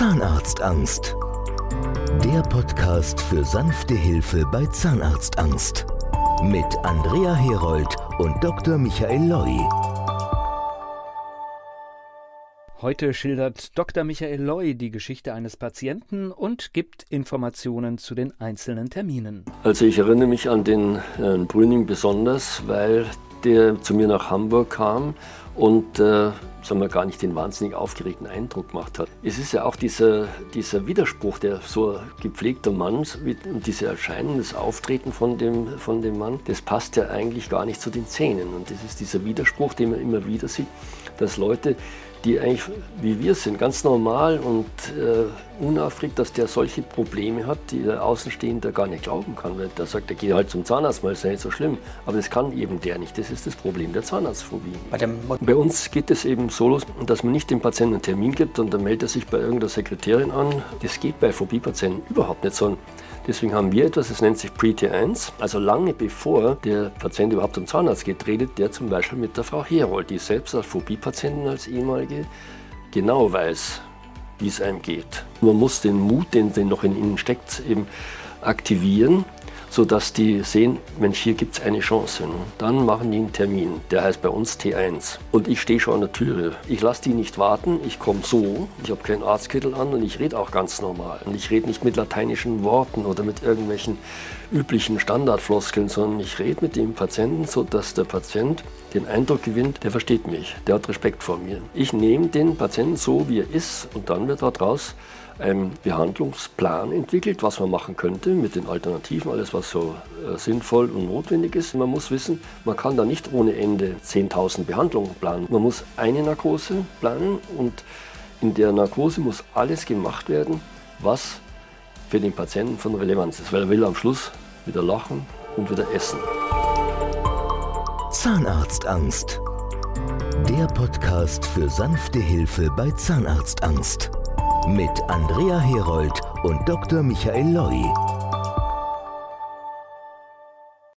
Zahnarztangst. Der Podcast für sanfte Hilfe bei Zahnarztangst. Mit Andrea Herold und Dr. Michael Loi. Heute schildert Dr. Michael Loi die Geschichte eines Patienten und gibt Informationen zu den einzelnen Terminen. Also ich erinnere mich an den äh, Brüning besonders, weil der zu mir nach Hamburg kam und äh, sagen wir, gar nicht den wahnsinnig aufgeregten Eindruck gemacht hat. Es ist ja auch dieser, dieser Widerspruch, der so gepflegter Mann und diese Erscheinung, das Auftreten von dem, von dem Mann, das passt ja eigentlich gar nicht zu den Zähnen. Und das ist dieser Widerspruch, den man immer wieder sieht, dass Leute die eigentlich wie wir sind, ganz normal und äh, unaufgeregt, dass der solche Probleme hat, die der Außenstehende gar nicht glauben kann. Weil der sagt, der geht halt zum Zahnarzt, weil es ja nicht so schlimm. Aber das kann eben der nicht. Das ist das Problem der Zahnarztphobie. Bei, bei uns geht es eben so los, dass man nicht dem Patienten einen Termin gibt und dann meldet er sich bei irgendeiner Sekretärin an. Das geht bei Phobie-Patienten überhaupt nicht so. Deswegen haben wir etwas, das nennt sich Pre-T1. Also lange bevor der Patient überhaupt zum Zahnarzt geht, redet der zum Beispiel mit der Frau Herold, die selbst als Phobie-Patientin, als ehemalige, genau weiß, wie es einem geht. Man muss den Mut, den, den noch in ihnen steckt, eben aktivieren sodass die sehen, Mensch, hier gibt es eine Chance. Dann machen die einen Termin, der heißt bei uns T1. Und ich stehe schon an der Türe. Ich lasse die nicht warten, ich komme so, ich habe keinen Arztkittel an und ich rede auch ganz normal. Und ich rede nicht mit lateinischen Worten oder mit irgendwelchen üblichen Standardfloskeln, sondern ich rede mit dem Patienten, sodass der Patient den Eindruck gewinnt, der versteht mich, der hat Respekt vor mir. Ich nehme den Patienten so, wie er ist und dann wird daraus einen Behandlungsplan entwickelt, was man machen könnte mit den Alternativen, alles was so äh, sinnvoll und notwendig ist. Man muss wissen, man kann da nicht ohne Ende 10.000 Behandlungen planen. Man muss eine Narkose planen und in der Narkose muss alles gemacht werden, was für den Patienten von Relevanz ist, weil er will am Schluss wieder lachen und wieder essen. Zahnarztangst. Der Podcast für sanfte Hilfe bei Zahnarztangst mit Andrea Herold und Dr. Michael Loi.